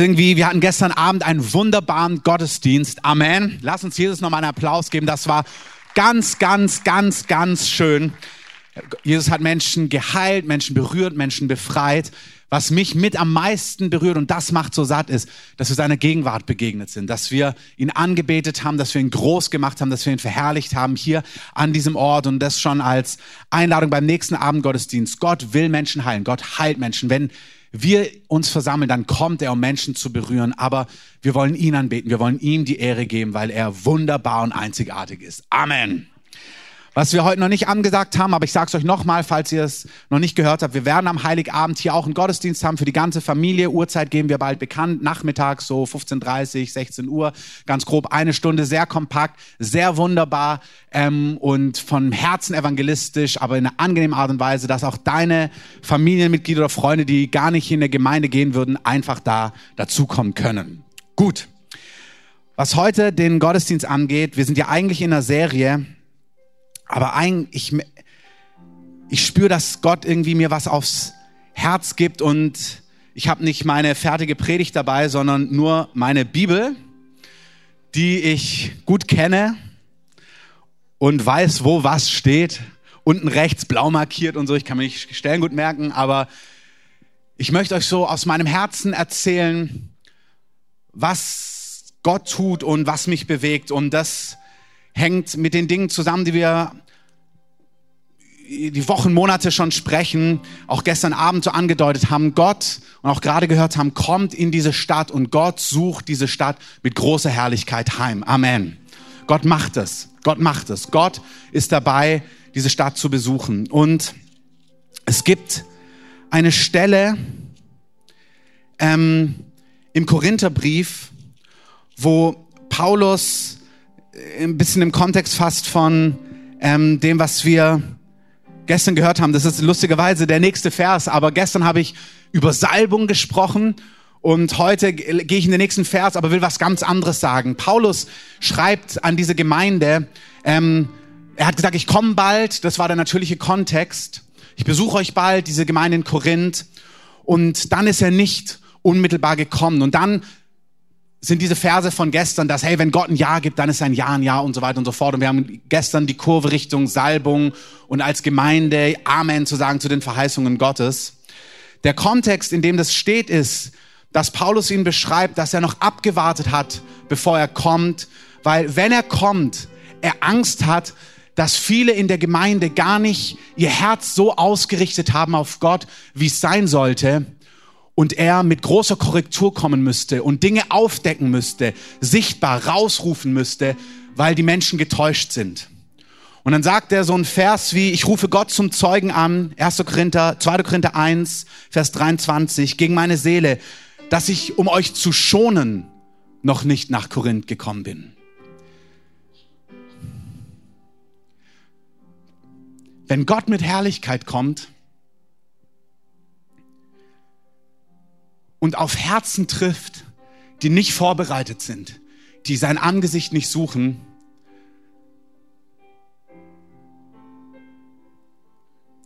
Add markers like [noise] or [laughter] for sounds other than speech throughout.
irgendwie, wir hatten gestern Abend einen wunderbaren Gottesdienst. Amen. Lass uns Jesus nochmal einen Applaus geben. Das war ganz, ganz, ganz, ganz schön. Jesus hat Menschen geheilt, Menschen berührt, Menschen befreit. Was mich mit am meisten berührt und das macht so satt ist, dass wir seiner Gegenwart begegnet sind, dass wir ihn angebetet haben, dass wir ihn groß gemacht haben, dass wir ihn verherrlicht haben hier an diesem Ort und das schon als Einladung beim nächsten Abendgottesdienst. Gott will Menschen heilen, Gott heilt Menschen. Wenn wir uns versammeln, dann kommt er, um Menschen zu berühren, aber wir wollen ihn anbeten, wir wollen ihm die Ehre geben, weil er wunderbar und einzigartig ist. Amen. Was wir heute noch nicht angesagt haben, aber ich sage es euch nochmal, falls ihr es noch nicht gehört habt, wir werden am Heiligabend hier auch einen Gottesdienst haben für die ganze Familie. Uhrzeit geben wir bald bekannt, nachmittags so 15.30, 16 Uhr, ganz grob eine Stunde, sehr kompakt, sehr wunderbar ähm, und von Herzen evangelistisch, aber in einer angenehmen Art und Weise, dass auch deine Familienmitglieder oder Freunde, die gar nicht in der Gemeinde gehen würden, einfach da dazukommen können. Gut. Was heute den Gottesdienst angeht, wir sind ja eigentlich in einer Serie, aber eigentlich, ich, ich spüre, dass Gott irgendwie mir was aufs Herz gibt und ich habe nicht meine fertige Predigt dabei, sondern nur meine Bibel, die ich gut kenne und weiß, wo was steht. Unten rechts blau markiert und so. Ich kann mir nicht Stellen gut merken, aber ich möchte euch so aus meinem Herzen erzählen, was Gott tut und was mich bewegt. Und das hängt mit den Dingen zusammen, die wir die Wochen, Monate schon sprechen, auch gestern Abend so angedeutet haben, Gott und auch gerade gehört haben, kommt in diese Stadt und Gott sucht diese Stadt mit großer Herrlichkeit heim. Amen. Gott macht es. Gott macht es. Gott ist dabei, diese Stadt zu besuchen. Und es gibt eine Stelle ähm, im Korintherbrief, wo Paulus ein bisschen im Kontext fast von ähm, dem, was wir gestern gehört haben. Das ist lustigerweise der nächste Vers, aber gestern habe ich über Salbung gesprochen und heute gehe ich in den nächsten Vers, aber will was ganz anderes sagen. Paulus schreibt an diese Gemeinde, ähm, er hat gesagt, ich komme bald, das war der natürliche Kontext. Ich besuche euch bald, diese Gemeinde in Korinth. Und dann ist er nicht unmittelbar gekommen. Und dann sind diese Verse von gestern, dass, hey, wenn Gott ein Ja gibt, dann ist ein Ja ein Ja und so weiter und so fort. Und wir haben gestern die Kurve Richtung Salbung und als Gemeinde Amen zu sagen zu den Verheißungen Gottes. Der Kontext, in dem das steht, ist, dass Paulus ihn beschreibt, dass er noch abgewartet hat, bevor er kommt, weil wenn er kommt, er Angst hat, dass viele in der Gemeinde gar nicht ihr Herz so ausgerichtet haben auf Gott, wie es sein sollte und er mit großer Korrektur kommen müsste und Dinge aufdecken müsste, sichtbar rausrufen müsste, weil die Menschen getäuscht sind. Und dann sagt er so ein Vers wie, ich rufe Gott zum Zeugen an, 1. Korinther, 2. Korinther 1, Vers 23, gegen meine Seele, dass ich, um euch zu schonen, noch nicht nach Korinth gekommen bin. Wenn Gott mit Herrlichkeit kommt, und auf Herzen trifft, die nicht vorbereitet sind, die sein Angesicht nicht suchen,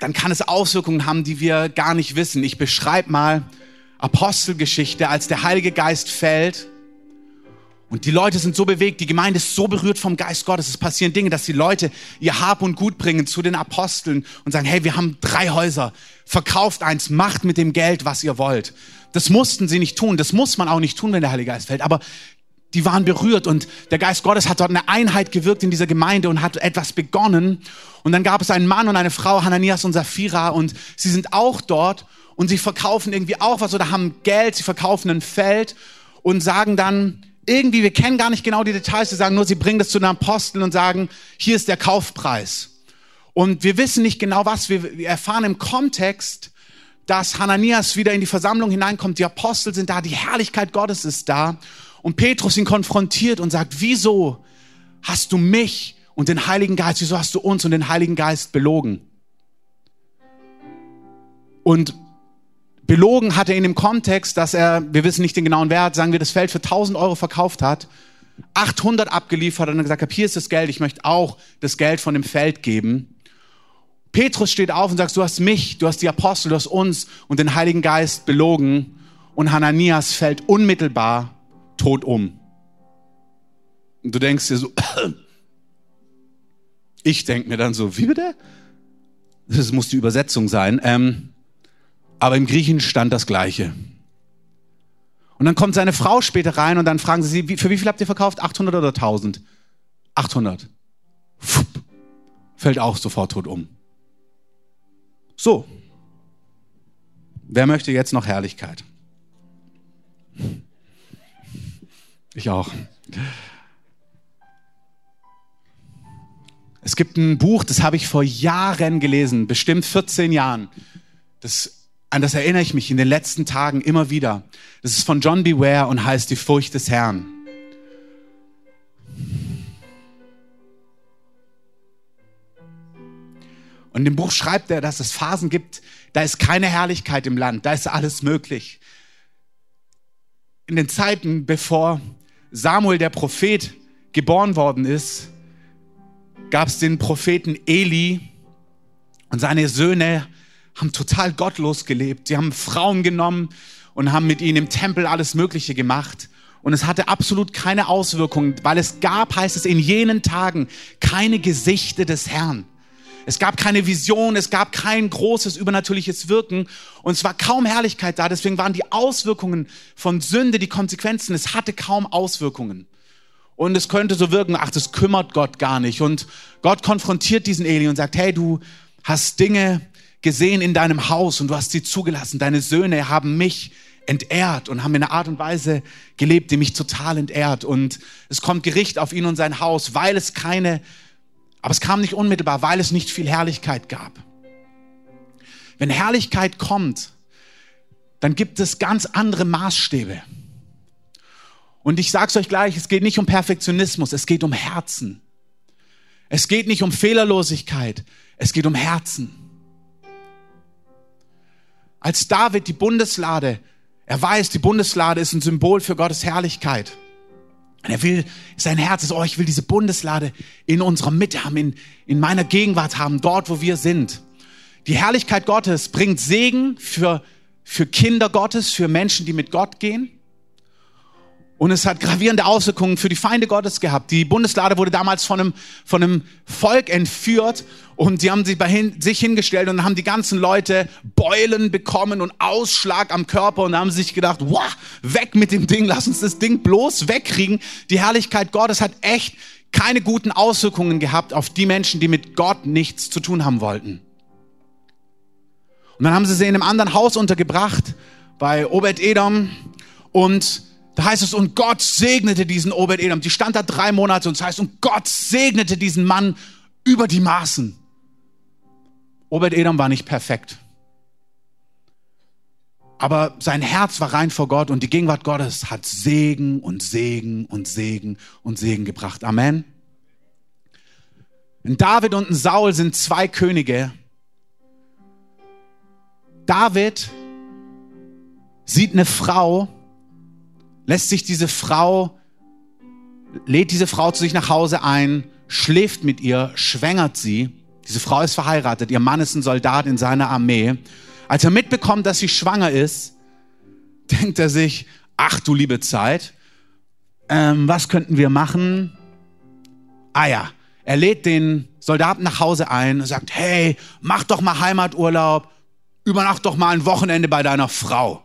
dann kann es Auswirkungen haben, die wir gar nicht wissen. Ich beschreibe mal Apostelgeschichte, als der Heilige Geist fällt und die Leute sind so bewegt, die Gemeinde ist so berührt vom Geist Gottes. Es passieren Dinge, dass die Leute ihr Hab und Gut bringen zu den Aposteln und sagen, hey, wir haben drei Häuser, verkauft eins, macht mit dem Geld, was ihr wollt. Das mussten sie nicht tun, das muss man auch nicht tun, wenn der Heilige Geist fällt. Aber die waren berührt und der Geist Gottes hat dort eine Einheit gewirkt in dieser Gemeinde und hat etwas begonnen. Und dann gab es einen Mann und eine Frau, Hananias und Sapphira, und sie sind auch dort und sie verkaufen irgendwie auch was oder haben Geld, sie verkaufen ein Feld und sagen dann, irgendwie, wir kennen gar nicht genau die Details, sie sagen nur, sie bringen das zu den Aposteln und sagen, hier ist der Kaufpreis. Und wir wissen nicht genau was, wir, wir erfahren im Kontext, dass Hananias wieder in die Versammlung hineinkommt, die Apostel sind da, die Herrlichkeit Gottes ist da und Petrus ihn konfrontiert und sagt, wieso hast du mich und den Heiligen Geist, wieso hast du uns und den Heiligen Geist belogen? Und Belogen hat er in dem Kontext, dass er, wir wissen nicht den genauen Wert, sagen wir, das Feld für 1000 Euro verkauft hat, 800 abgeliefert und dann gesagt, hier ist das Geld, ich möchte auch das Geld von dem Feld geben. Petrus steht auf und sagt, du hast mich, du hast die Apostel, du hast uns und den Heiligen Geist belogen. und Hananias fällt unmittelbar tot um. Und du denkst dir so, [clears throat] ich denke mir dann so, wie bitte? Das muss die Übersetzung sein. Ähm, aber im Griechen stand das Gleiche. Und dann kommt seine Frau später rein und dann fragen sie sie, für wie viel habt ihr verkauft? 800 oder 1000? 800. Fupp. Fällt auch sofort tot um. So. Wer möchte jetzt noch Herrlichkeit? Ich auch. Es gibt ein Buch, das habe ich vor Jahren gelesen, bestimmt 14 Jahren. Das, an das erinnere ich mich in den letzten Tagen immer wieder. Das ist von John Beware und heißt Die Furcht des Herrn. Und dem Buch schreibt er, dass es Phasen gibt, da ist keine Herrlichkeit im Land, da ist alles möglich. In den Zeiten, bevor Samuel der Prophet geboren worden ist, gab es den Propheten Eli und seine Söhne haben total gottlos gelebt. Sie haben Frauen genommen und haben mit ihnen im Tempel alles Mögliche gemacht. Und es hatte absolut keine Auswirkungen, weil es gab, heißt es, in jenen Tagen keine Gesichte des Herrn. Es gab keine Vision, es gab kein großes übernatürliches Wirken und es war kaum Herrlichkeit da. Deswegen waren die Auswirkungen von Sünde, die Konsequenzen, es hatte kaum Auswirkungen. Und es könnte so wirken, ach, das kümmert Gott gar nicht. Und Gott konfrontiert diesen Eli und sagt, hey, du hast Dinge gesehen in deinem Haus und du hast sie zugelassen. Deine Söhne haben mich entehrt und haben in einer Art und Weise gelebt, die mich total entehrt. Und es kommt Gericht auf ihn und sein Haus, weil es keine, aber es kam nicht unmittelbar, weil es nicht viel Herrlichkeit gab. Wenn Herrlichkeit kommt, dann gibt es ganz andere Maßstäbe. Und ich sage es euch gleich, es geht nicht um Perfektionismus, es geht um Herzen. Es geht nicht um Fehlerlosigkeit, es geht um Herzen. Als David die Bundeslade, er weiß, die Bundeslade ist ein Symbol für Gottes Herrlichkeit. Und er will, sein Herz ist, oh, ich will diese Bundeslade in unserer Mitte haben, in, in meiner Gegenwart haben, dort, wo wir sind. Die Herrlichkeit Gottes bringt Segen für, für Kinder Gottes, für Menschen, die mit Gott gehen. Und es hat gravierende Auswirkungen für die Feinde Gottes gehabt. Die Bundeslade wurde damals von einem, von einem Volk entführt und sie haben sich, bei hin, sich hingestellt und haben die ganzen Leute Beulen bekommen und Ausschlag am Körper und haben sich gedacht, wow, weg mit dem Ding, lass uns das Ding bloß wegkriegen. Die Herrlichkeit Gottes hat echt keine guten Auswirkungen gehabt auf die Menschen, die mit Gott nichts zu tun haben wollten. Und dann haben sie sie in einem anderen Haus untergebracht, bei Obed Edom und da heißt es, und Gott segnete diesen Obed-Edom. Die stand da drei Monate und es heißt, und Gott segnete diesen Mann über die Maßen. Obed-Edom war nicht perfekt. Aber sein Herz war rein vor Gott und die Gegenwart Gottes hat Segen und Segen und Segen und Segen gebracht. Amen. Ein David und ein Saul sind zwei Könige. David sieht eine Frau, lässt sich diese Frau, lädt diese Frau zu sich nach Hause ein, schläft mit ihr, schwängert sie. Diese Frau ist verheiratet, ihr Mann ist ein Soldat in seiner Armee. Als er mitbekommt, dass sie schwanger ist, [laughs] denkt er sich, ach du liebe Zeit, ähm, was könnten wir machen? Ah ja, er lädt den Soldaten nach Hause ein und sagt, hey, mach doch mal Heimaturlaub, übernacht doch mal ein Wochenende bei deiner Frau.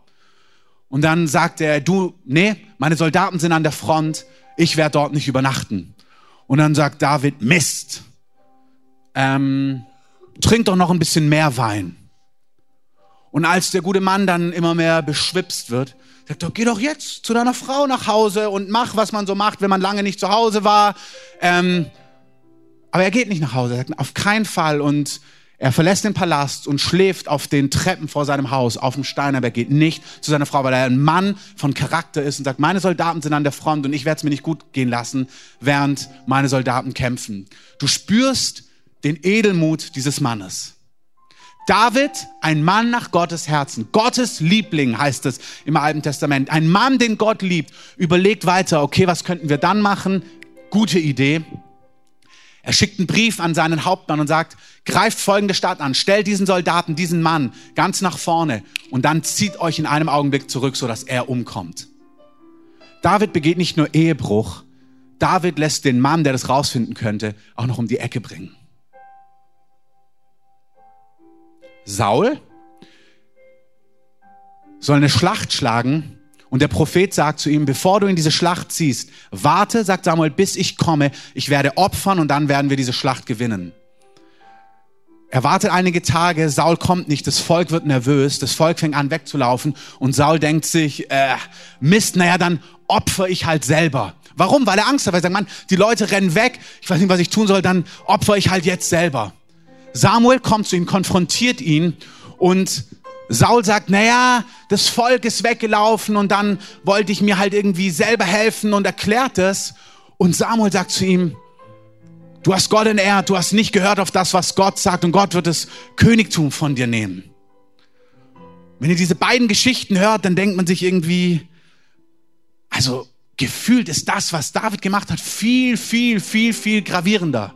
Und dann sagt er, du, nee, meine Soldaten sind an der Front, ich werde dort nicht übernachten. Und dann sagt David, Mist, ähm, trink doch noch ein bisschen mehr Wein. Und als der gute Mann dann immer mehr beschwipst wird, sagt er, geh doch jetzt zu deiner Frau nach Hause und mach, was man so macht, wenn man lange nicht zu Hause war. Ähm, aber er geht nicht nach Hause, er sagt, auf keinen Fall. Und er verlässt den Palast und schläft auf den Treppen vor seinem Haus auf dem Stein, aber er geht nicht zu seiner Frau, weil er ein Mann von Charakter ist und sagt, meine Soldaten sind an der Front und ich werde es mir nicht gut gehen lassen, während meine Soldaten kämpfen. Du spürst den Edelmut dieses Mannes. David, ein Mann nach Gottes Herzen, Gottes Liebling heißt es im Alten Testament. Ein Mann, den Gott liebt, überlegt weiter, okay, was könnten wir dann machen? Gute Idee. Er schickt einen Brief an seinen Hauptmann und sagt, greift folgende Stadt an, stellt diesen Soldaten, diesen Mann ganz nach vorne und dann zieht euch in einem Augenblick zurück, sodass er umkommt. David begeht nicht nur Ehebruch, David lässt den Mann, der das rausfinden könnte, auch noch um die Ecke bringen. Saul soll eine Schlacht schlagen und der Prophet sagt zu ihm, bevor du in diese Schlacht ziehst, warte, sagt Samuel, bis ich komme, ich werde opfern und dann werden wir diese Schlacht gewinnen. Er wartet einige Tage, Saul kommt nicht, das Volk wird nervös, das Volk fängt an wegzulaufen und Saul denkt sich, äh, Mist, naja, dann opfer ich halt selber. Warum? Weil er Angst hat, weil er sagt, Mann, die Leute rennen weg, ich weiß nicht, was ich tun soll, dann opfer ich halt jetzt selber. Samuel kommt zu ihm, konfrontiert ihn und Saul sagt, naja, das Volk ist weggelaufen und dann wollte ich mir halt irgendwie selber helfen und erklärt es. Und Samuel sagt zu ihm, du hast Gott in Erd, du hast nicht gehört auf das, was Gott sagt und Gott wird das Königtum von dir nehmen. Wenn ihr diese beiden Geschichten hört, dann denkt man sich irgendwie, also gefühlt ist das, was David gemacht hat, viel, viel, viel, viel gravierender.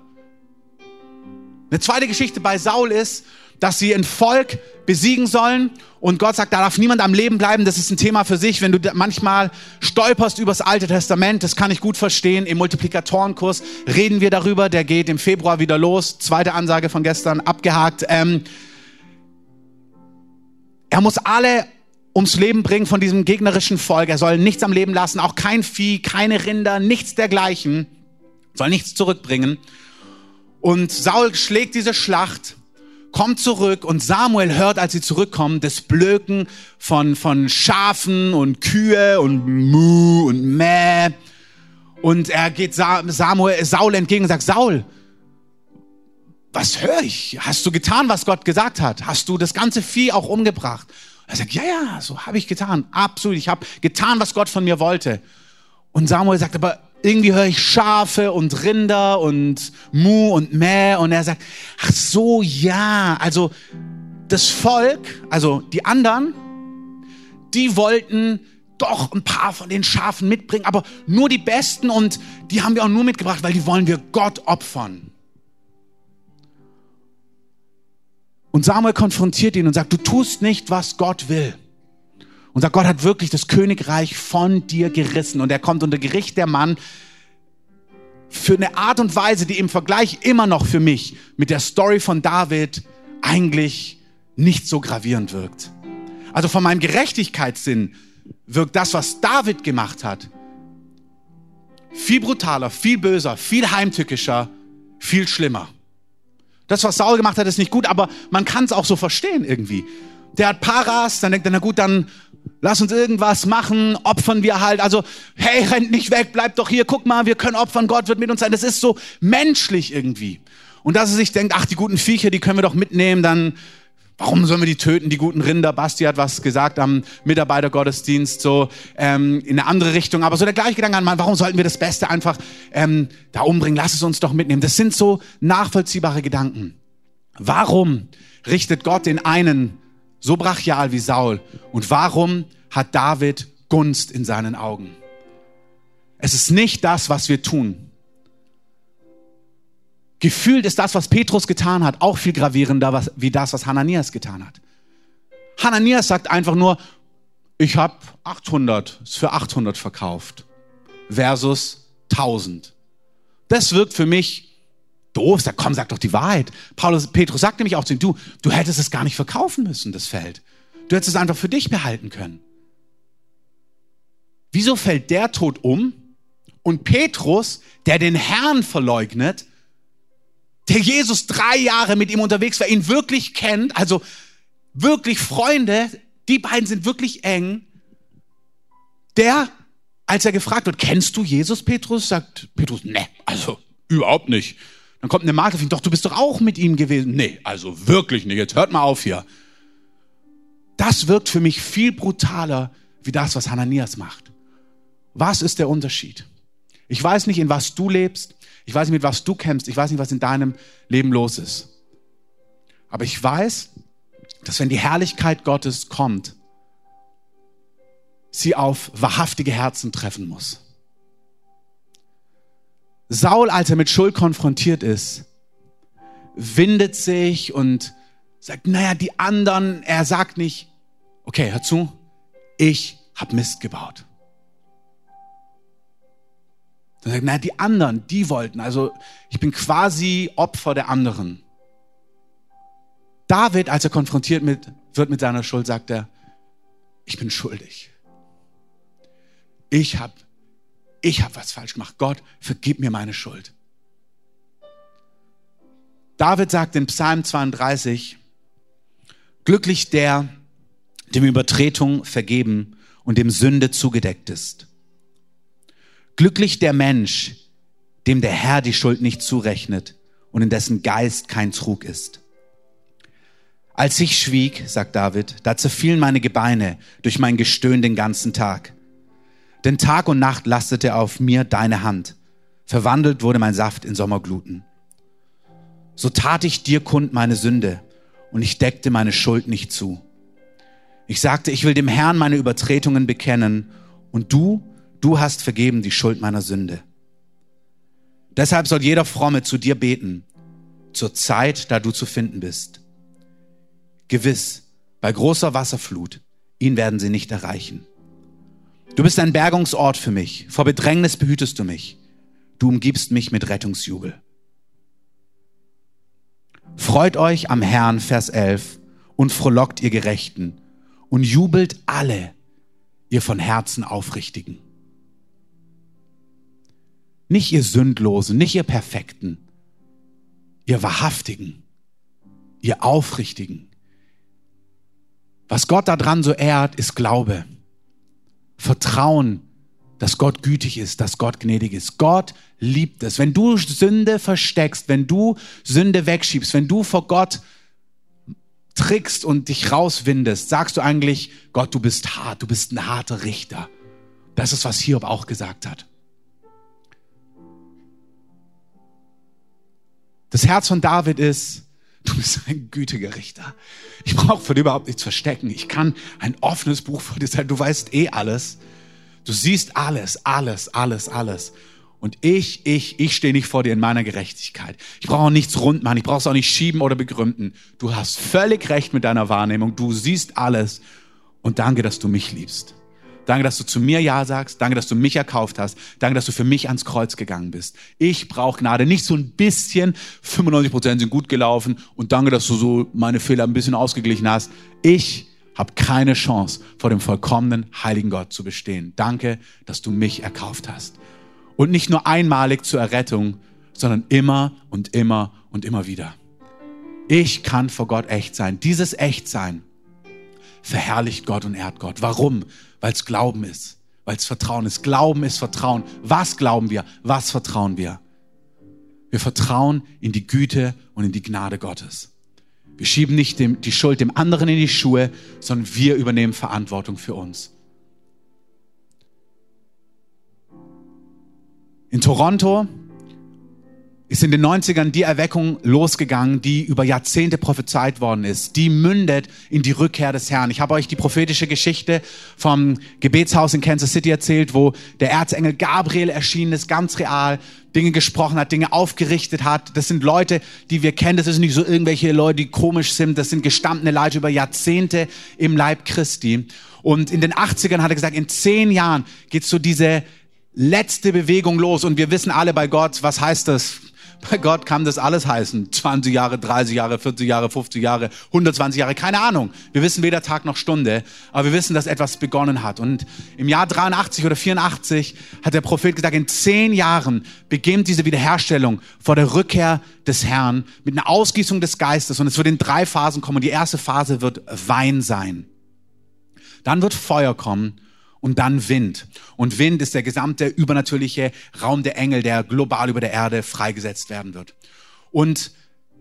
Eine zweite Geschichte bei Saul ist, dass sie ein Volk besiegen sollen und Gott sagt, da darf niemand am Leben bleiben. Das ist ein Thema für sich. Wenn du manchmal stolperst übers Alte Testament, das kann ich gut verstehen. Im Multiplikatorenkurs reden wir darüber. Der geht im Februar wieder los. Zweite Ansage von gestern abgehakt. Ähm, er muss alle ums Leben bringen von diesem gegnerischen Volk. Er soll nichts am Leben lassen, auch kein Vieh, keine Rinder, nichts dergleichen. Soll nichts zurückbringen. Und Saul schlägt diese Schlacht, kommt zurück und Samuel hört, als sie zurückkommen, das Blöken von, von Schafen und Kühe und Mu und Mäh. Und er geht Samuel, Saul entgegen und sagt, Saul, was höre ich? Hast du getan, was Gott gesagt hat? Hast du das ganze Vieh auch umgebracht? Er sagt, ja, ja, so habe ich getan. Absolut, ich habe getan, was Gott von mir wollte. Und Samuel sagt, aber irgendwie höre ich Schafe und Rinder und Mu und Mäh. Und er sagt, ach so, ja. Also das Volk, also die anderen, die wollten doch ein paar von den Schafen mitbringen, aber nur die besten und die haben wir auch nur mitgebracht, weil die wollen wir Gott opfern. Und Samuel konfrontiert ihn und sagt, du tust nicht, was Gott will. Sagt, Gott hat wirklich das Königreich von dir gerissen. Und er kommt unter Gericht der Mann für eine Art und Weise, die im Vergleich immer noch für mich mit der Story von David eigentlich nicht so gravierend wirkt. Also von meinem Gerechtigkeitssinn wirkt das, was David gemacht hat, viel brutaler, viel böser, viel heimtückischer, viel schlimmer. Das, was Saul gemacht hat, ist nicht gut, aber man kann es auch so verstehen irgendwie. Der hat Paras, dann denkt er, na gut, dann lass uns irgendwas machen, opfern wir halt. Also, hey, rennt nicht weg, bleibt doch hier, guck mal, wir können opfern, Gott wird mit uns sein. Das ist so menschlich irgendwie. Und dass er sich denkt, ach, die guten Viecher, die können wir doch mitnehmen, dann Warum sollen wir die töten, die guten Rinder? Basti hat was gesagt am Mitarbeitergottesdienst, so ähm, in eine andere Richtung. Aber so der gleiche Gedanke an, Mann, warum sollten wir das Beste einfach ähm, da umbringen? Lass es uns doch mitnehmen. Das sind so nachvollziehbare Gedanken. Warum richtet Gott den einen so brachial wie Saul? Und warum hat David Gunst in seinen Augen? Es ist nicht das, was wir tun. Gefühlt ist das, was Petrus getan hat, auch viel gravierender was, wie das, was Hananias getan hat. Hananias sagt einfach nur, ich habe 800, ist für 800 verkauft, versus 1000. Das wirkt für mich doof. Sag, komm, sag doch die Wahrheit. Paulus, Petrus sagt nämlich auch zu ihm, du, du hättest es gar nicht verkaufen müssen, das Feld. Du hättest es einfach für dich behalten können. Wieso fällt der Tod um? Und Petrus, der den Herrn verleugnet, der Jesus drei Jahre mit ihm unterwegs war, ihn wirklich kennt, also wirklich Freunde, die beiden sind wirklich eng, der, als er gefragt wird, kennst du Jesus, Petrus, sagt Petrus, ne, also überhaupt nicht. Dann kommt eine Magd auf ihn, doch, du bist doch auch mit ihm gewesen. Nee, also wirklich nicht, jetzt hört mal auf hier. Das wirkt für mich viel brutaler wie das, was Hananias macht. Was ist der Unterschied? Ich weiß nicht, in was du lebst. Ich weiß nicht, mit was du kämpfst. Ich weiß nicht, was in deinem Leben los ist. Aber ich weiß, dass wenn die Herrlichkeit Gottes kommt, sie auf wahrhaftige Herzen treffen muss. Saul, als er mit Schuld konfrontiert ist, windet sich und sagt, naja, die anderen, er sagt nicht, okay, hör zu, ich habe Mist gebaut. Dann sagt, naja, die anderen, die wollten, also ich bin quasi Opfer der anderen. David, als er konfrontiert mit, wird mit seiner Schuld, sagt er, ich bin schuldig. Ich habe ich hab was falsch gemacht. Gott, vergib mir meine Schuld. David sagt in Psalm 32, glücklich der, dem Übertretung vergeben und dem Sünde zugedeckt ist. Glücklich der Mensch, dem der Herr die Schuld nicht zurechnet und in dessen Geist kein Trug ist. Als ich schwieg, sagt David, da zerfielen meine Gebeine durch mein Gestöhn den ganzen Tag. Denn Tag und Nacht lastete auf mir deine Hand. Verwandelt wurde mein Saft in Sommergluten. So tat ich dir kund meine Sünde und ich deckte meine Schuld nicht zu. Ich sagte, ich will dem Herrn meine Übertretungen bekennen und du, du hast vergeben die Schuld meiner Sünde. Deshalb soll jeder Fromme zu dir beten, zur Zeit, da du zu finden bist. Gewiss, bei großer Wasserflut, ihn werden sie nicht erreichen. Du bist ein Bergungsort für mich. Vor Bedrängnis behütest du mich. Du umgibst mich mit Rettungsjubel. Freut euch am Herrn, Vers 11, und frohlockt ihr Gerechten und jubelt alle, ihr von Herzen Aufrichtigen. Nicht ihr Sündlosen, nicht ihr Perfekten, ihr Wahrhaftigen, ihr Aufrichtigen, was Gott daran so ehrt, ist Glaube. Vertrauen, dass Gott gütig ist, dass Gott gnädig ist. Gott liebt es. Wenn du Sünde versteckst, wenn du Sünde wegschiebst, wenn du vor Gott trickst und dich rauswindest, sagst du eigentlich, Gott, du bist hart, du bist ein harter Richter. Das ist, was Hiob auch gesagt hat. Das Herz von David ist, Du bist ein gütiger Richter. Ich brauche für dich überhaupt nichts verstecken. Ich kann ein offenes Buch vor dir sein. Du weißt eh alles. Du siehst alles, alles, alles, alles. Und ich, ich, ich stehe nicht vor dir in meiner Gerechtigkeit. Ich brauche auch nichts rund machen. Ich brauche es auch nicht schieben oder begründen. Du hast völlig recht mit deiner Wahrnehmung. Du siehst alles. Und danke, dass du mich liebst. Danke, dass du zu mir Ja sagst. Danke, dass du mich erkauft hast. Danke, dass du für mich ans Kreuz gegangen bist. Ich brauche Gnade. Nicht so ein bisschen. 95 Prozent sind gut gelaufen. Und danke, dass du so meine Fehler ein bisschen ausgeglichen hast. Ich habe keine Chance, vor dem vollkommenen, heiligen Gott zu bestehen. Danke, dass du mich erkauft hast. Und nicht nur einmalig zur Errettung, sondern immer und immer und immer wieder. Ich kann vor Gott echt sein. Dieses Echtsein verherrlicht Gott und ehrt Gott. Warum? Weil es Glauben ist, weil es Vertrauen ist. Glauben ist Vertrauen. Was glauben wir? Was vertrauen wir? Wir vertrauen in die Güte und in die Gnade Gottes. Wir schieben nicht dem, die Schuld dem anderen in die Schuhe, sondern wir übernehmen Verantwortung für uns. In Toronto ist in den 90ern die Erweckung losgegangen, die über Jahrzehnte prophezeit worden ist. Die mündet in die Rückkehr des Herrn. Ich habe euch die prophetische Geschichte vom Gebetshaus in Kansas City erzählt, wo der Erzengel Gabriel erschienen ist, ganz real, Dinge gesprochen hat, Dinge aufgerichtet hat. Das sind Leute, die wir kennen. Das sind nicht so irgendwelche Leute, die komisch sind. Das sind gestandene Leute über Jahrzehnte im Leib Christi. Und in den 80ern hat er gesagt, in zehn Jahren geht so diese letzte Bewegung los. Und wir wissen alle bei Gott, was heißt das? Bei Gott kann das alles heißen. 20 Jahre, 30 Jahre, 40 Jahre, 50 Jahre, 120 Jahre, keine Ahnung. Wir wissen weder Tag noch Stunde, aber wir wissen, dass etwas begonnen hat. Und im Jahr 83 oder 84 hat der Prophet gesagt, in zehn Jahren beginnt diese Wiederherstellung vor der Rückkehr des Herrn mit einer Ausgießung des Geistes. Und es wird in drei Phasen kommen. Die erste Phase wird Wein sein. Dann wird Feuer kommen und dann Wind. Und Wind ist der gesamte übernatürliche Raum der Engel, der global über der Erde freigesetzt werden wird. Und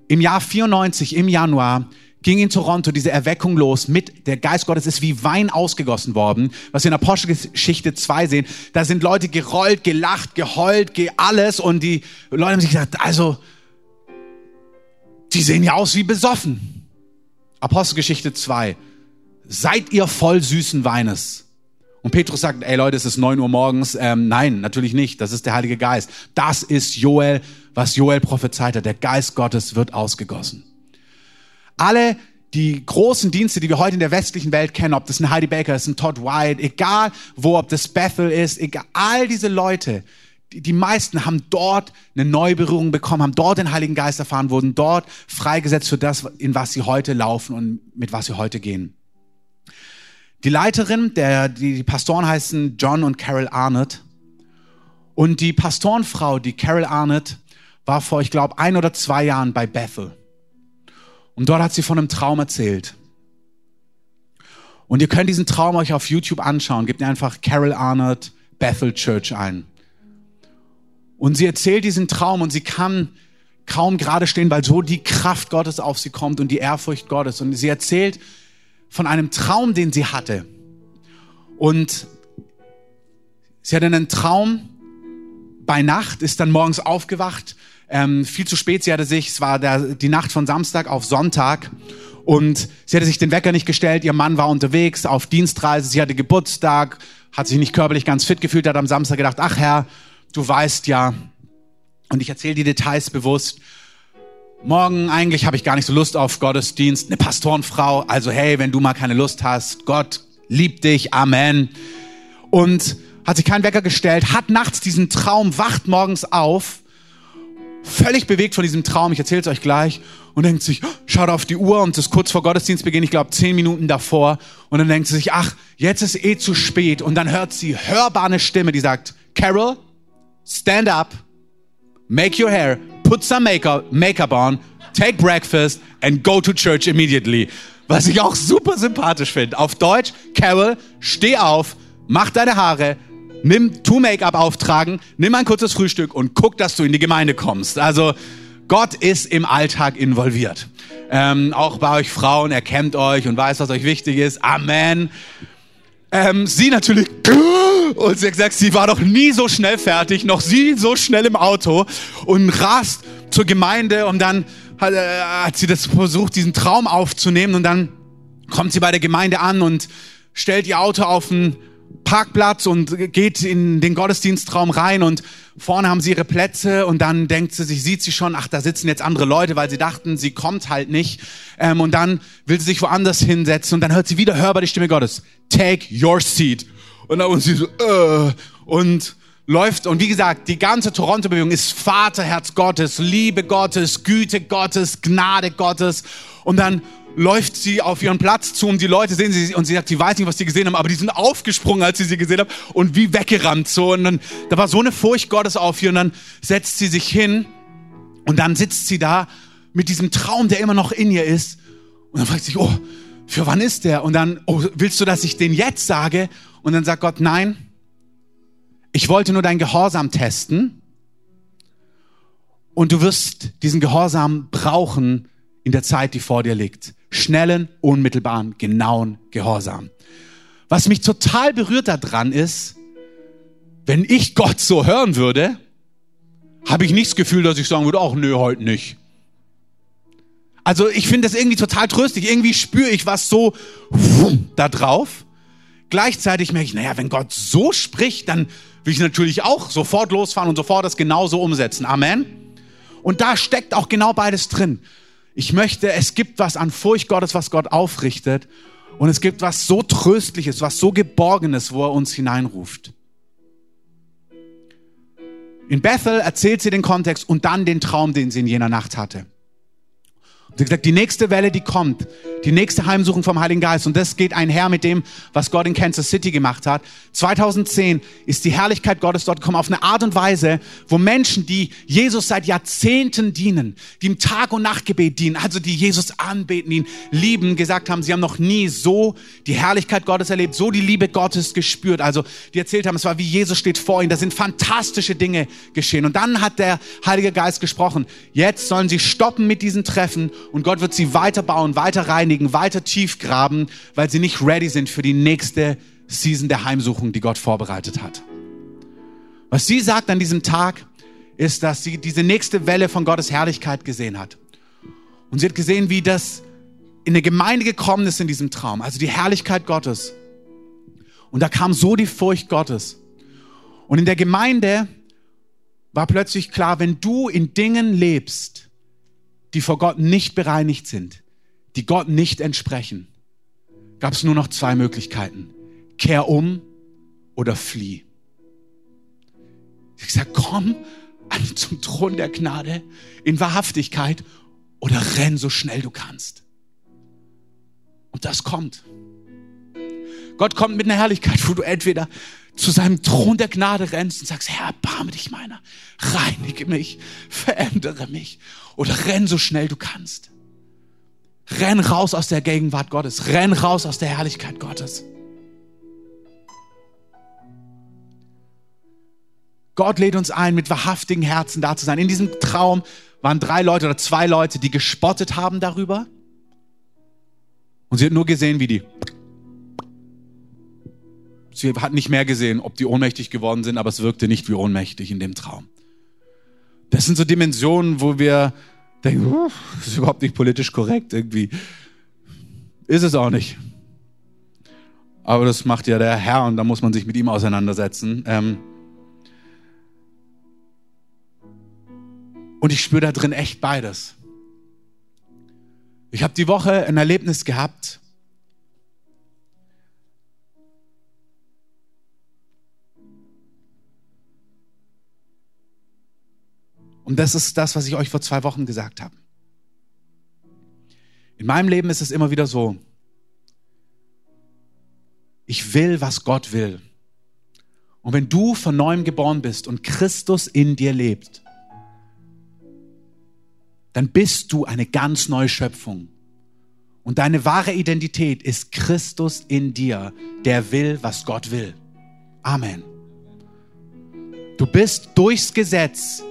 im Jahr 94, im Januar, ging in Toronto diese Erweckung los mit, der Geist Gottes ist wie Wein ausgegossen worden, was wir in Apostelgeschichte 2 sehen. Da sind Leute gerollt, gelacht, geheult, ge alles und die Leute haben sich gesagt, also, die sehen ja aus wie besoffen. Apostelgeschichte 2. Seid ihr voll süßen Weines? Und Petrus sagt, ey Leute, es ist neun Uhr morgens. Ähm, nein, natürlich nicht. Das ist der Heilige Geist. Das ist Joel, was Joel prophezeit hat. Der Geist Gottes wird ausgegossen. Alle die großen Dienste, die wir heute in der westlichen Welt kennen, ob das ein Heidi Baker ist, ein Todd White, egal wo, ob das Bethel ist, egal, all diese Leute, die, die meisten haben dort eine Neuberührung bekommen, haben dort den Heiligen Geist erfahren, wurden dort freigesetzt für das, in was sie heute laufen und mit was sie heute gehen. Die Leiterin, der, die, die Pastoren heißen John und Carol Arnott. Und die Pastorenfrau, die Carol Arnott, war vor, ich glaube, ein oder zwei Jahren bei Bethel. Und dort hat sie von einem Traum erzählt. Und ihr könnt diesen Traum euch auf YouTube anschauen. Gebt einfach Carol Arnott Bethel Church ein. Und sie erzählt diesen Traum und sie kann kaum gerade stehen, weil so die Kraft Gottes auf sie kommt und die Ehrfurcht Gottes. Und sie erzählt von einem Traum, den sie hatte. Und sie hatte einen Traum bei Nacht, ist dann morgens aufgewacht, ähm, viel zu spät. Sie hatte sich, es war der, die Nacht von Samstag auf Sonntag und sie hatte sich den Wecker nicht gestellt. Ihr Mann war unterwegs auf Dienstreise. Sie hatte Geburtstag, hat sich nicht körperlich ganz fit gefühlt, hat am Samstag gedacht, ach Herr, du weißt ja. Und ich erzähle die Details bewusst. Morgen eigentlich habe ich gar nicht so Lust auf Gottesdienst. Eine Pastorenfrau. Also hey, wenn du mal keine Lust hast, Gott liebt dich. Amen. Und hat sich keinen Wecker gestellt, hat nachts diesen Traum, wacht morgens auf völlig bewegt von diesem Traum, ich erzähle es euch gleich, und denkt sich, schaut auf die Uhr und es ist kurz vor Gottesdienstbeginn, ich glaube zehn Minuten davor, und dann denkt sie sich, ach, jetzt ist eh zu spät, und dann hört sie hörbar eine Stimme, die sagt, Carol, stand up, make your hair, put some makeup, makeup on, take breakfast and go to church immediately. Was ich auch super sympathisch finde. Auf Deutsch, Carol, steh auf, mach deine Haare, nimm tu Make-up auftragen, nimm ein kurzes Frühstück und guck, dass du in die Gemeinde kommst. Also Gott ist im Alltag involviert. Ähm, auch bei euch Frauen, er kennt euch und weiß, was euch wichtig ist. Amen. Ähm, sie natürlich, [gasps] und sie hat gesagt, sie war noch nie so schnell fertig, noch sie so schnell im Auto und rast zur Gemeinde und dann hat, äh, hat sie das versucht, diesen Traum aufzunehmen und dann kommt sie bei der Gemeinde an und stellt ihr Auto auf den Parkplatz und geht in den Gottesdienstraum rein und vorne haben sie ihre Plätze und dann denkt sie sich, sieht sie schon, ach, da sitzen jetzt andere Leute, weil sie dachten, sie kommt halt nicht. Ähm, und dann will sie sich woanders hinsetzen und dann hört sie wieder hörbar die Stimme Gottes. Take your seat. Und dann und sie so, äh, und läuft. Und wie gesagt, die ganze Toronto-Bewegung ist Vaterherz Gottes, Liebe Gottes, Güte Gottes, Gnade Gottes. Und dann läuft sie auf ihren Platz zu und die Leute sehen sie und sie sagt, sie weiß nicht, was sie gesehen haben, aber die sind aufgesprungen, als sie sie gesehen haben und wie weggerannt so und dann da war so eine Furcht Gottes auf ihr und dann setzt sie sich hin und dann sitzt sie da mit diesem Traum, der immer noch in ihr ist und dann fragt sie sich, oh, für wann ist der? Und dann, oh, willst du, dass ich den jetzt sage? Und dann sagt Gott, nein, ich wollte nur dein Gehorsam testen und du wirst diesen Gehorsam brauchen in der Zeit, die vor dir liegt schnellen, unmittelbaren, genauen Gehorsam. Was mich total berührt daran ist, wenn ich Gott so hören würde, habe ich nicht das Gefühl, dass ich sagen würde, ach nö, heute nicht. Also ich finde das irgendwie total tröstlich. Irgendwie spüre ich was so da drauf. Gleichzeitig merke ich, naja, wenn Gott so spricht, dann will ich natürlich auch sofort losfahren und sofort das genauso umsetzen. Amen. Und da steckt auch genau beides drin. Ich möchte, es gibt was an Furcht Gottes, was Gott aufrichtet. Und es gibt was so Tröstliches, was so Geborgenes, wo er uns hineinruft. In Bethel erzählt sie den Kontext und dann den Traum, den sie in jener Nacht hatte. Und sie hat gesagt, die nächste Welle, die kommt, die nächste Heimsuchung vom Heiligen Geist. Und das geht einher mit dem, was Gott in Kansas City gemacht hat. 2010 ist die Herrlichkeit Gottes dort gekommen auf eine Art und Weise, wo Menschen, die Jesus seit Jahrzehnten dienen, die im Tag- und Nachtgebet dienen, also die Jesus anbeten, ihn lieben, gesagt haben, sie haben noch nie so die Herrlichkeit Gottes erlebt, so die Liebe Gottes gespürt. Also die erzählt haben, es war wie Jesus steht vor ihnen. Da sind fantastische Dinge geschehen. Und dann hat der Heilige Geist gesprochen. Jetzt sollen sie stoppen mit diesen Treffen und Gott wird sie weiterbauen, weiter reinigen weiter tief graben, weil sie nicht ready sind für die nächste Season der Heimsuchung, die Gott vorbereitet hat. Was sie sagt an diesem Tag, ist, dass sie diese nächste Welle von Gottes Herrlichkeit gesehen hat. Und sie hat gesehen, wie das in eine Gemeinde gekommen ist in diesem Traum, also die Herrlichkeit Gottes. Und da kam so die Furcht Gottes. Und in der Gemeinde war plötzlich klar, wenn du in Dingen lebst, die vor Gott nicht bereinigt sind, die Gott nicht entsprechen, gab es nur noch zwei Möglichkeiten. Kehr um oder flieh. Ich gesagt, komm zum Thron der Gnade in Wahrhaftigkeit oder renn so schnell du kannst. Und das kommt. Gott kommt mit einer Herrlichkeit, wo du entweder zu seinem Thron der Gnade rennst und sagst, Herr, erbarme dich meiner, reinige mich, verändere mich oder renn so schnell du kannst. Renn raus aus der Gegenwart Gottes, renn raus aus der Herrlichkeit Gottes. Gott lädt uns ein, mit wahrhaftigen Herzen da zu sein. In diesem Traum waren drei Leute oder zwei Leute, die gespottet haben darüber. Und sie hat nur gesehen, wie die sie hat nicht mehr gesehen, ob die ohnmächtig geworden sind, aber es wirkte nicht wie ohnmächtig in dem Traum. Das sind so Dimensionen, wo wir denken, das ist überhaupt nicht politisch korrekt irgendwie. Ist es auch nicht. Aber das macht ja der Herr und da muss man sich mit ihm auseinandersetzen. Ähm und ich spüre da drin echt beides. Ich habe die Woche ein Erlebnis gehabt, Und das ist das, was ich euch vor zwei Wochen gesagt habe. In meinem Leben ist es immer wieder so, ich will, was Gott will. Und wenn du von neuem geboren bist und Christus in dir lebt, dann bist du eine ganz neue Schöpfung. Und deine wahre Identität ist Christus in dir, der will, was Gott will. Amen. Du bist durchs Gesetz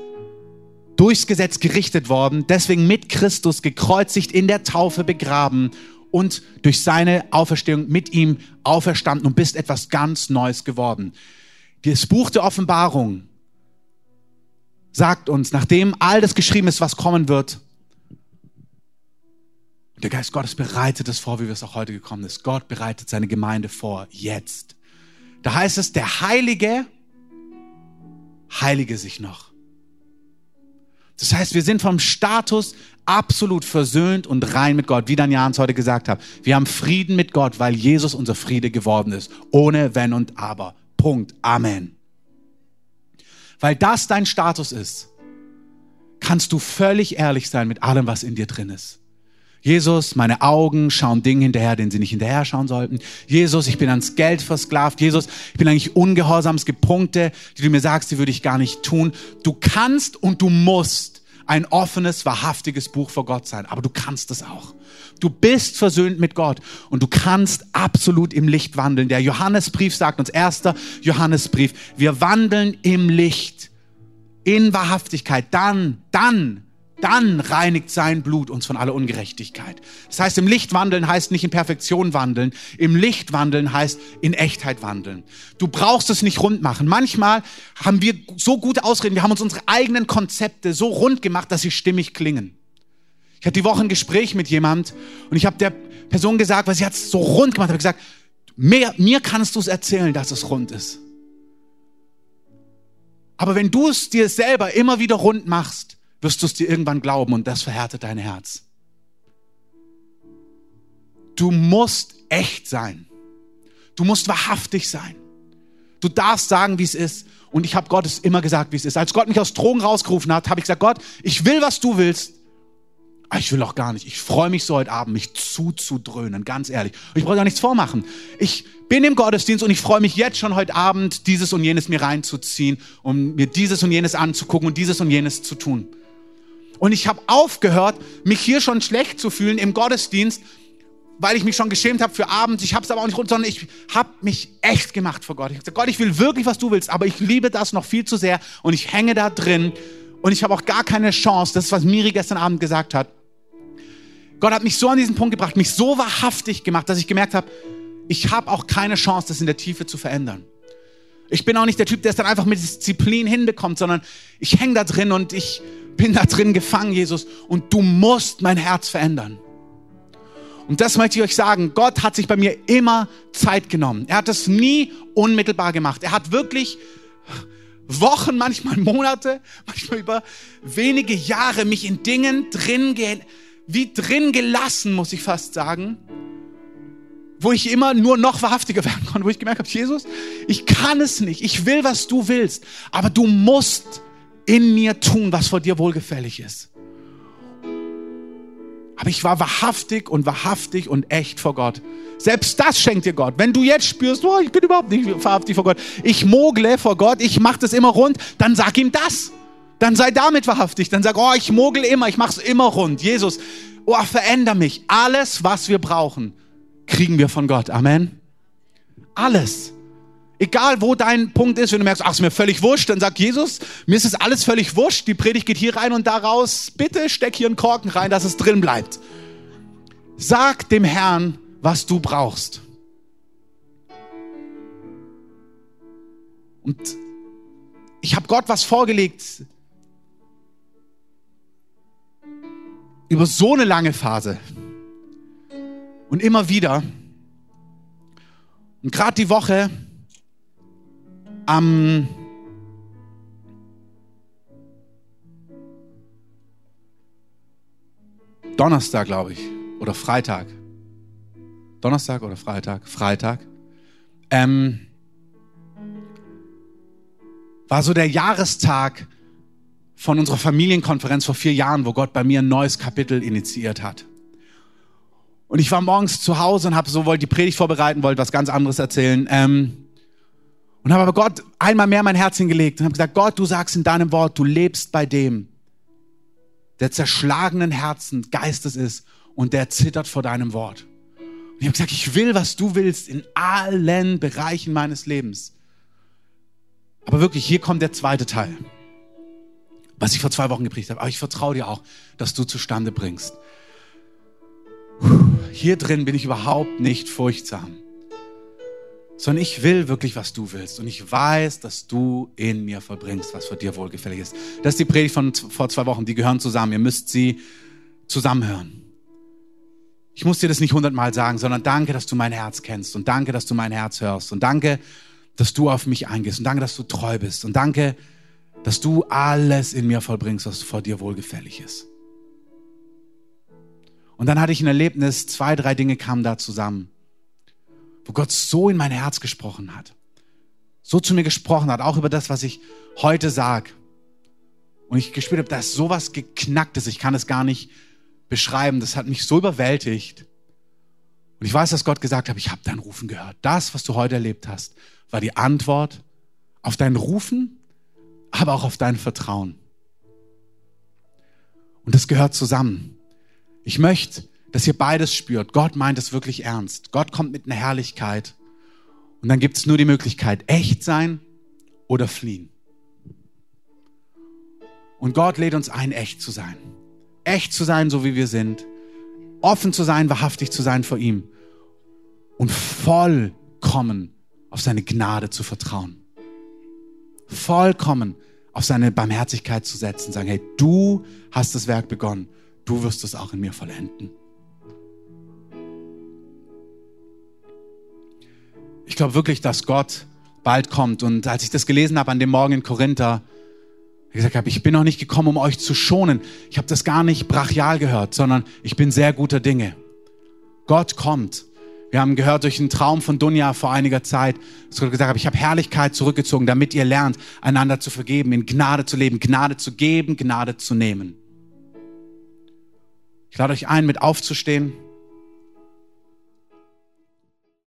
durchs Gesetz gerichtet worden, deswegen mit Christus gekreuzigt, in der Taufe begraben und durch seine Auferstehung mit ihm auferstanden und bist etwas ganz Neues geworden. Das Buch der Offenbarung sagt uns, nachdem all das geschrieben ist, was kommen wird, der Geist Gottes bereitet es vor, wie wir es auch heute gekommen ist. Gott bereitet seine Gemeinde vor, jetzt. Da heißt es, der Heilige heilige sich noch. Das heißt, wir sind vom Status absolut versöhnt und rein mit Gott, wie Dan Jans heute gesagt hat. Wir haben Frieden mit Gott, weil Jesus unser Friede geworden ist. Ohne Wenn und Aber. Punkt. Amen. Weil das dein Status ist, kannst du völlig ehrlich sein mit allem, was in dir drin ist. Jesus, meine Augen schauen Dingen hinterher, denen sie nicht hinterher schauen sollten. Jesus, ich bin ans Geld versklavt. Jesus, ich bin eigentlich ungehorsam. Es gibt Punkte, die du mir sagst, die würde ich gar nicht tun. Du kannst und du musst ein offenes, wahrhaftiges Buch vor Gott sein. Aber du kannst es auch. Du bist versöhnt mit Gott und du kannst absolut im Licht wandeln. Der Johannesbrief sagt uns, erster Johannesbrief, wir wandeln im Licht, in Wahrhaftigkeit. Dann, dann dann reinigt sein Blut uns von aller Ungerechtigkeit. Das heißt, im Licht wandeln heißt nicht in Perfektion wandeln, im Licht wandeln heißt in Echtheit wandeln. Du brauchst es nicht rund machen. Manchmal haben wir so gute Ausreden, wir haben uns unsere eigenen Konzepte so rund gemacht, dass sie stimmig klingen. Ich hatte die Woche ein Gespräch mit jemand und ich habe der Person gesagt, weil sie hat es so rund gemacht, habe gesagt, mehr, mir kannst du es erzählen, dass es rund ist. Aber wenn du es dir selber immer wieder rund machst, wirst du es dir irgendwann glauben und das verhärtet dein Herz. Du musst echt sein. Du musst wahrhaftig sein. Du darfst sagen, wie es ist. Und ich habe Gott es immer gesagt, wie es ist. Als Gott mich aus Drogen rausgerufen hat, habe ich gesagt, Gott, ich will, was du willst. Aber ich will auch gar nicht. Ich freue mich so heute Abend, mich zuzudröhnen, ganz ehrlich. Und ich brauche gar nichts vormachen. Ich bin im Gottesdienst und ich freue mich jetzt schon heute Abend, dieses und jenes mir reinzuziehen, um mir dieses und jenes anzugucken und dieses und jenes zu tun. Und ich habe aufgehört, mich hier schon schlecht zu fühlen im Gottesdienst, weil ich mich schon geschämt habe für abends. Ich habe es aber auch nicht rund, sondern ich habe mich echt gemacht vor Gott. Ich habe gesagt, Gott, ich will wirklich, was du willst, aber ich liebe das noch viel zu sehr und ich hänge da drin und ich habe auch gar keine Chance. Das ist, was Miri gestern Abend gesagt hat. Gott hat mich so an diesen Punkt gebracht, mich so wahrhaftig gemacht, dass ich gemerkt habe, ich habe auch keine Chance, das in der Tiefe zu verändern. Ich bin auch nicht der Typ, der es dann einfach mit Disziplin hinbekommt, sondern ich hänge da drin und ich bin da drin gefangen, Jesus, und du musst mein Herz verändern. Und das möchte ich euch sagen. Gott hat sich bei mir immer Zeit genommen. Er hat es nie unmittelbar gemacht. Er hat wirklich Wochen, manchmal Monate, manchmal über wenige Jahre mich in Dingen drin, wie drin gelassen, muss ich fast sagen, wo ich immer nur noch wahrhaftiger [laughs] werden konnte, wo ich gemerkt habe, Jesus, ich kann es nicht, ich will, was du willst, aber du musst in mir tun, was vor dir wohlgefällig ist. Aber ich war wahrhaftig und wahrhaftig und echt vor Gott. Selbst das schenkt dir Gott. Wenn du jetzt spürst, oh, ich bin überhaupt nicht wahrhaftig vor Gott, ich mogle vor Gott, ich mache das immer rund, dann sag ihm das. Dann sei damit wahrhaftig. Dann sag, oh, ich mogel immer, ich mache es immer rund. Jesus, oh, veränder mich. Alles, was wir brauchen, kriegen wir von Gott. Amen. Alles. Egal, wo dein Punkt ist, wenn du merkst, ach, ist mir völlig wurscht, dann sag Jesus, mir ist es alles völlig wurscht. Die Predigt geht hier rein und da raus. Bitte steck hier einen Korken rein, dass es drin bleibt. Sag dem Herrn, was du brauchst. Und ich habe Gott was vorgelegt über so eine lange Phase. Und immer wieder. Und gerade die Woche am Donnerstag, glaube ich, oder Freitag. Donnerstag oder Freitag? Freitag. Ähm, war so der Jahrestag von unserer Familienkonferenz vor vier Jahren, wo Gott bei mir ein neues Kapitel initiiert hat. Und ich war morgens zu Hause und habe so wollte die Predigt vorbereiten, wollte was ganz anderes erzählen. Ähm, und habe aber Gott einmal mehr mein Herz hingelegt und habe gesagt, Gott, du sagst in deinem Wort, du lebst bei dem, der zerschlagenen Herzen Geistes ist und der zittert vor deinem Wort. Und ich habe gesagt, ich will, was du willst in allen Bereichen meines Lebens. Aber wirklich, hier kommt der zweite Teil, was ich vor zwei Wochen gepredigt habe. Aber ich vertraue dir auch, dass du zustande bringst. Hier drin bin ich überhaupt nicht furchtsam sondern ich will wirklich, was du willst. Und ich weiß, dass du in mir vollbringst, was für dir wohlgefällig ist. Das ist die Predigt von vor zwei Wochen. Die gehören zusammen. Ihr müsst sie zusammenhören. Ich muss dir das nicht hundertmal sagen, sondern danke, dass du mein Herz kennst. Und danke, dass du mein Herz hörst. Und danke, dass du auf mich eingehst. Und danke, dass du treu bist. Und danke, dass du alles in mir vollbringst, was vor dir wohlgefällig ist. Und dann hatte ich ein Erlebnis, zwei, drei Dinge kamen da zusammen wo Gott so in mein Herz gesprochen hat. So zu mir gesprochen hat, auch über das, was ich heute sage. Und ich gespürt habe, da ist sowas geknacktes, ich kann es gar nicht beschreiben. Das hat mich so überwältigt. Und ich weiß, dass Gott gesagt hat, ich habe dein Rufen gehört. Das, was du heute erlebt hast, war die Antwort auf dein Rufen, aber auch auf dein Vertrauen. Und das gehört zusammen. Ich möchte dass ihr beides spürt. Gott meint es wirklich ernst. Gott kommt mit einer Herrlichkeit. Und dann gibt es nur die Möglichkeit, echt sein oder fliehen. Und Gott lädt uns ein, echt zu sein. Echt zu sein, so wie wir sind. Offen zu sein, wahrhaftig zu sein vor ihm. Und vollkommen auf seine Gnade zu vertrauen. Vollkommen auf seine Barmherzigkeit zu setzen. Sagen, hey, du hast das Werk begonnen. Du wirst es auch in mir vollenden. Glaube wirklich, dass Gott bald kommt. Und als ich das gelesen habe an dem Morgen in Korinther, ich gesagt habe, ich bin noch nicht gekommen, um euch zu schonen. Ich habe das gar nicht brachial gehört, sondern ich bin sehr guter Dinge. Gott kommt. Wir haben gehört durch einen Traum von Dunja vor einiger Zeit, dass Gott gesagt hat, ich habe Herrlichkeit zurückgezogen, damit ihr lernt, einander zu vergeben, in Gnade zu leben, Gnade zu geben, Gnade zu nehmen. Ich lade euch ein, mit aufzustehen.